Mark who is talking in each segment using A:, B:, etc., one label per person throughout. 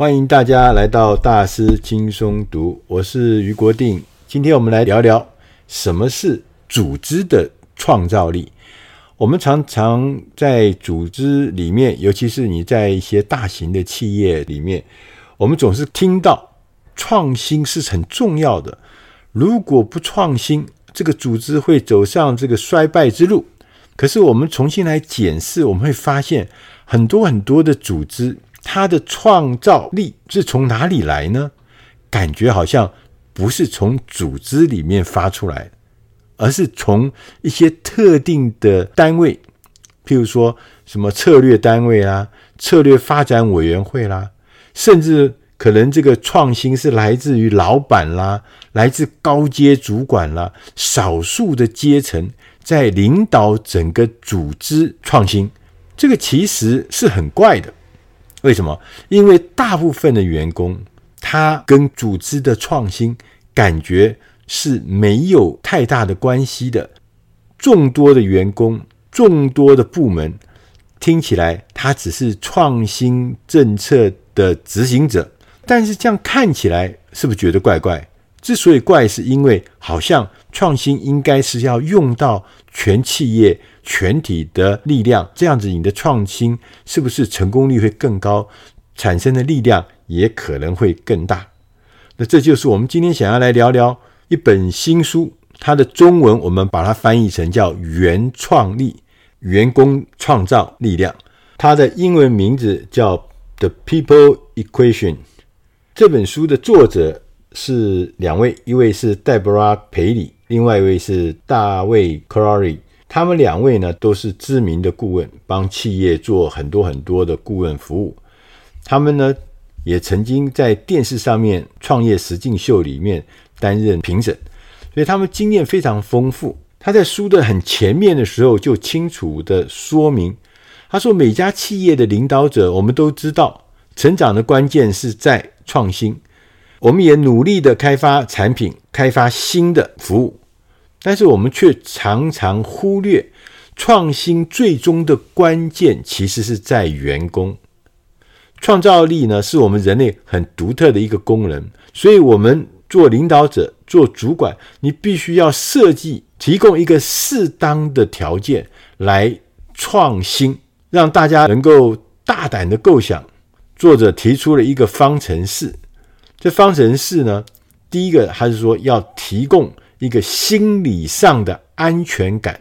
A: 欢迎大家来到大师轻松读，我是俞国定。今天我们来聊聊什么是组织的创造力。我们常常在组织里面，尤其是你在一些大型的企业里面，我们总是听到创新是很重要的。如果不创新，这个组织会走上这个衰败之路。可是我们重新来检视，我们会发现很多很多的组织，它的创造力是从哪里来呢？感觉好像。不是从组织里面发出来，而是从一些特定的单位，譬如说什么策略单位啦、策略发展委员会啦，甚至可能这个创新是来自于老板啦、来自高阶主管啦，少数的阶层在领导整个组织创新，这个其实是很怪的。为什么？因为大部分的员工。他跟组织的创新感觉是没有太大的关系的。众多的员工，众多的部门，听起来他只是创新政策的执行者，但是这样看起来是不是觉得怪怪？之所以怪，是因为好像创新应该是要用到全企业全体的力量，这样子你的创新是不是成功率会更高，产生的力量？也可能会更大。那这就是我们今天想要来聊聊一本新书，它的中文我们把它翻译成叫“原创力”，员工创造力量。它的英文名字叫《The People Equation》。这本书的作者是两位，一位是黛博拉·培里，另外一位是大卫·克劳里。他们两位呢都是知名的顾问，帮企业做很多很多的顾问服务。他们呢。也曾经在电视上面创业实境秀里面担任评审，所以他们经验非常丰富。他在书的很前面的时候就清楚地说明，他说每家企业的领导者，我们都知道，成长的关键是在创新。我们也努力地开发产品，开发新的服务，但是我们却常常忽略创新最终的关键其实是在员工。创造力呢，是我们人类很独特的一个功能，所以，我们做领导者、做主管，你必须要设计、提供一个适当的条件来创新，让大家能够大胆的构想。作者提出了一个方程式，这方程式呢，第一个还是说要提供一个心理上的安全感，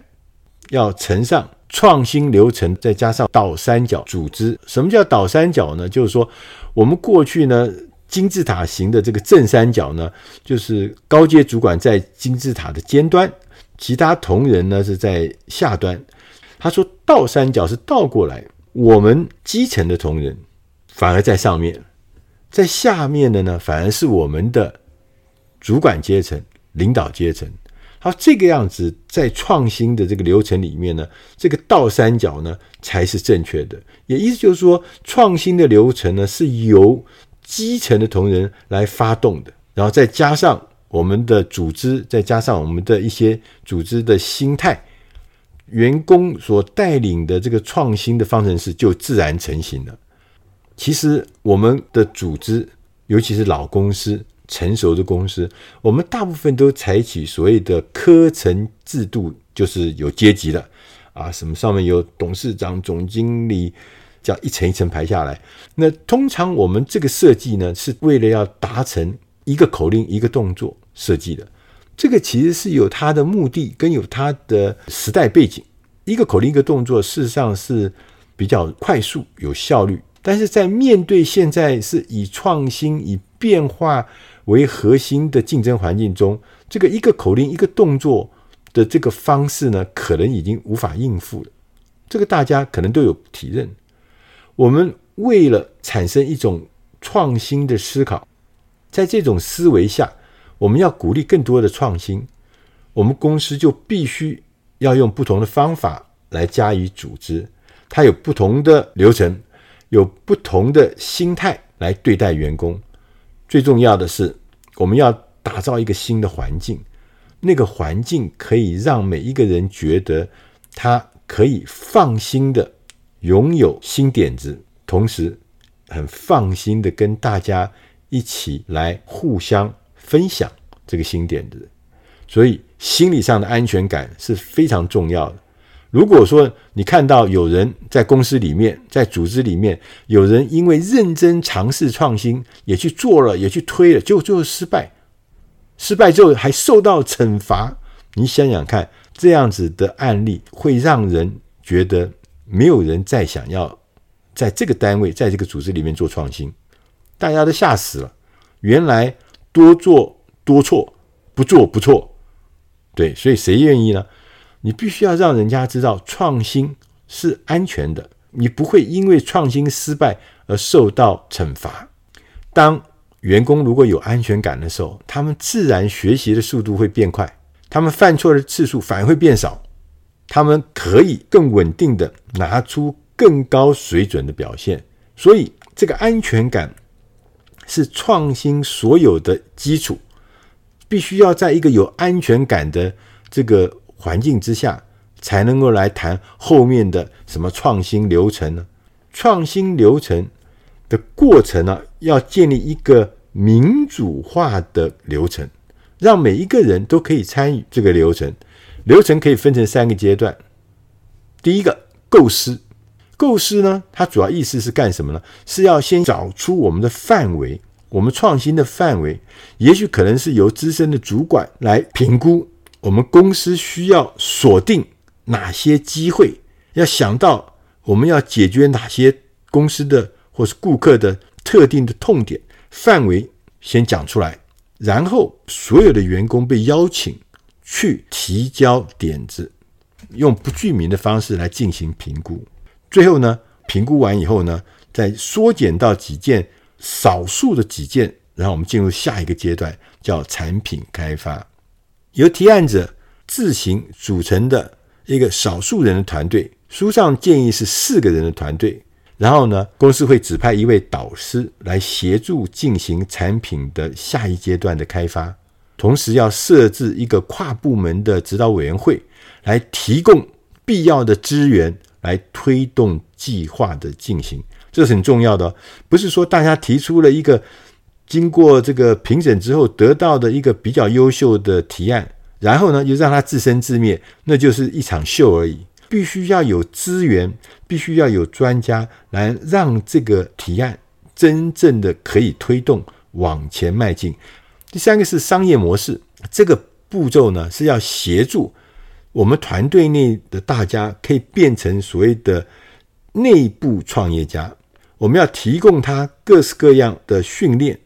A: 要乘上。创新流程再加上倒三角组织，什么叫倒三角呢？就是说，我们过去呢金字塔型的这个正三角呢，就是高阶主管在金字塔的尖端，其他同仁呢是在下端。他说倒三角是倒过来，我们基层的同仁反而在上面，在下面的呢反而是我们的主管阶层、领导阶层。好，这个样子在创新的这个流程里面呢，这个倒三角呢才是正确的。也意思就是说，创新的流程呢是由基层的同仁来发动的，然后再加上我们的组织，再加上我们的一些组织的心态，员工所带领的这个创新的方程式就自然成型了。其实我们的组织，尤其是老公司。成熟的公司，我们大部分都采取所谓的科层制度，就是有阶级的啊，什么上面有董事长、总经理，这样一层一层排下来。那通常我们这个设计呢，是为了要达成一个口令、一个动作设计的。这个其实是有它的目的，跟有它的时代背景。一个口令、一个动作，事实上是比较快速、有效率。但是在面对现在是以创新、以变化。为核心的竞争环境中，这个一个口令、一个动作的这个方式呢，可能已经无法应付了。这个大家可能都有体认。我们为了产生一种创新的思考，在这种思维下，我们要鼓励更多的创新，我们公司就必须要用不同的方法来加以组织。它有不同的流程，有不同的心态来对待员工。最重要的是，我们要打造一个新的环境，那个环境可以让每一个人觉得他可以放心的拥有新点子，同时很放心的跟大家一起来互相分享这个新点子，所以心理上的安全感是非常重要的。如果说你看到有人在公司里面，在组织里面，有人因为认真尝试创新，也去做了，也去推了，结果最后失败，失败之后还受到惩罚，你想想看，这样子的案例会让人觉得没有人再想要在这个单位，在这个组织里面做创新，大家都吓死了。原来多做多错，不做不错，对，所以谁愿意呢？你必须要让人家知道创新是安全的，你不会因为创新失败而受到惩罚。当员工如果有安全感的时候，他们自然学习的速度会变快，他们犯错的次数反而会变少，他们可以更稳定的拿出更高水准的表现。所以，这个安全感是创新所有的基础，必须要在一个有安全感的这个。环境之下，才能够来谈后面的什么创新流程呢？创新流程的过程呢，要建立一个民主化的流程，让每一个人都可以参与这个流程。流程可以分成三个阶段。第一个，构思。构思呢，它主要意思是干什么呢？是要先找出我们的范围，我们创新的范围，也许可能是由资深的主管来评估。我们公司需要锁定哪些机会？要想到我们要解决哪些公司的或是顾客的特定的痛点范围，先讲出来，然后所有的员工被邀请去提交点子，用不具名的方式来进行评估。最后呢，评估完以后呢，再缩减到几件少数的几件，然后我们进入下一个阶段，叫产品开发。由提案者自行组成的一个少数人的团队，书上建议是四个人的团队。然后呢，公司会指派一位导师来协助进行产品的下一阶段的开发，同时要设置一个跨部门的指导委员会，来提供必要的资源，来推动计划的进行。这是很重要的，不是说大家提出了一个。经过这个评审之后得到的一个比较优秀的提案，然后呢，又让它自生自灭，那就是一场秀而已。必须要有资源，必须要有专家来让这个提案真正的可以推动往前迈进。第三个是商业模式，这个步骤呢是要协助我们团队内的大家可以变成所谓的内部创业家。我们要提供他各式各样的训练。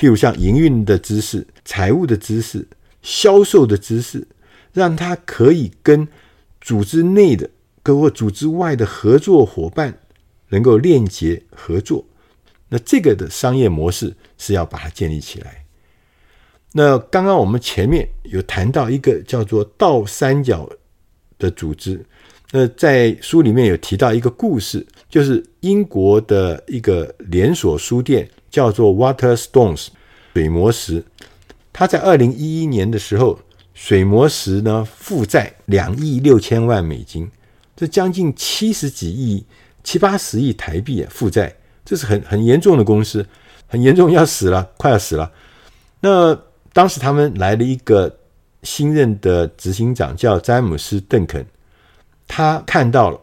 A: 譬如像营运的知识、财务的知识、销售的知识，让他可以跟组织内的、跟或组织外的合作伙伴能够链接合作。那这个的商业模式是要把它建立起来。那刚刚我们前面有谈到一个叫做倒三角的组织，那在书里面有提到一个故事，就是英国的一个连锁书店。叫做 Waterstones 水磨石，他在二零一一年的时候，水磨石呢负债两亿六千万美金，这将近七十几亿、七八十亿台币啊负债，这是很很严重的公司，很严重要死了，快要死了。那当时他们来了一个新任的执行长，叫詹姆斯·邓肯，他看到了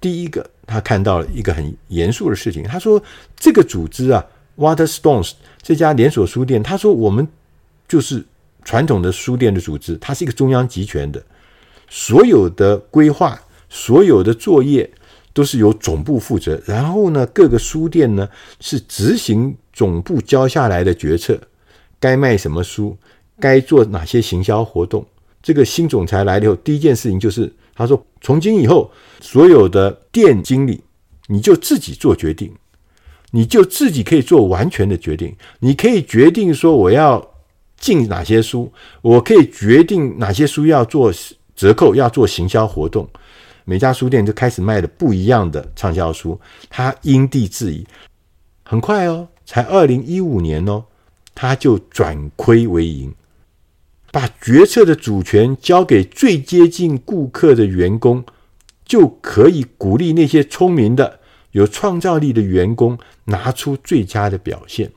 A: 第一个，他看到了一个很严肃的事情，他说这个组织啊。Waterstones 这家连锁书店，他说我们就是传统的书店的组织，它是一个中央集权的，所有的规划、所有的作业都是由总部负责，然后呢，各个书店呢是执行总部交下来的决策，该卖什么书，该做哪些行销活动。这个新总裁来了以后，第一件事情就是他说，从今以后，所有的店经理你就自己做决定。你就自己可以做完全的决定，你可以决定说我要进哪些书，我可以决定哪些书要做折扣，要做行销活动。每家书店就开始卖的不一样的畅销书，他因地制宜，很快哦，才二零一五年哦，他就转亏为盈，把决策的主权交给最接近顾客的员工，就可以鼓励那些聪明的。有创造力的员工拿出最佳的表现。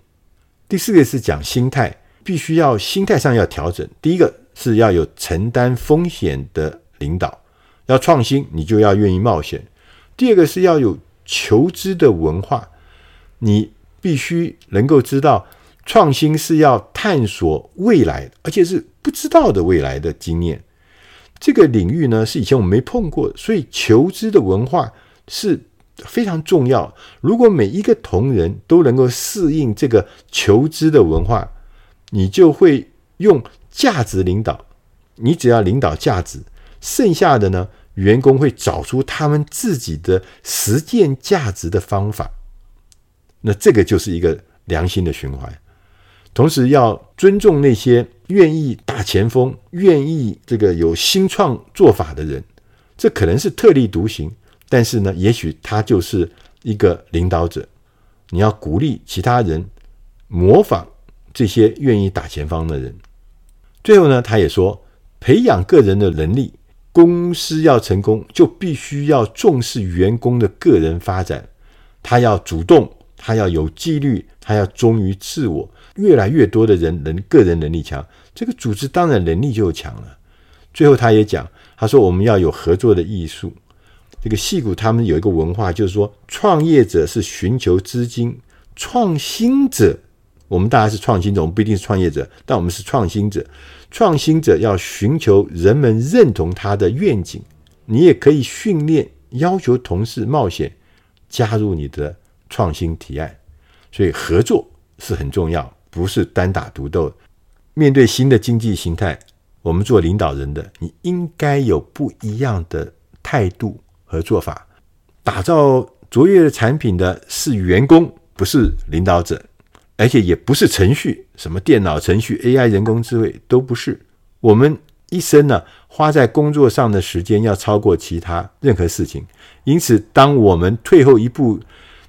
A: 第四个是讲心态，必须要心态上要调整。第一个是要有承担风险的领导，要创新，你就要愿意冒险。第二个是要有求知的文化，你必须能够知道创新是要探索未来，而且是不知道的未来的经验。这个领域呢，是以前我们没碰过，所以求知的文化是非常重要。如果每一个同仁都能够适应这个求知的文化，你就会用价值领导。你只要领导价值，剩下的呢，员工会找出他们自己的实践价值的方法。那这个就是一个良性的循环。同时要尊重那些愿意打前锋、愿意这个有新创做法的人。这可能是特立独行，但是呢，也许他就是一个领导者。你要鼓励其他人模仿这些愿意打前方的人。最后呢，他也说，培养个人的能力，公司要成功，就必须要重视员工的个人发展。他要主动，他要有纪律，他要忠于自我。越来越多的人能个人能力强，这个组织当然能力就强了。最后他也讲，他说我们要有合作的艺术。这个戏骨他们有一个文化，就是说创业者是寻求资金，创新者我们大家是创新者，我们不一定是创业者，但我们是创新者。创新者要寻求人们认同他的愿景。你也可以训练要求同事冒险加入你的创新提案，所以合作是很重要。不是单打独斗。面对新的经济形态，我们做领导人的，你应该有不一样的态度和做法。打造卓越的产品的是员工，不是领导者，而且也不是程序，什么电脑程序、AI、人工智慧都不是。我们一生呢，花在工作上的时间要超过其他任何事情。因此，当我们退后一步，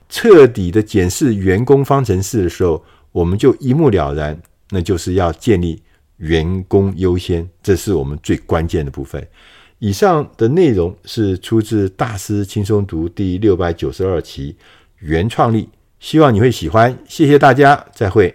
A: 彻底的检视员工方程式的时候，我们就一目了然，那就是要建立员工优先，这是我们最关键的部分。以上的内容是出自《大师轻松读》第六百九十二期原创力，希望你会喜欢。谢谢大家，再会。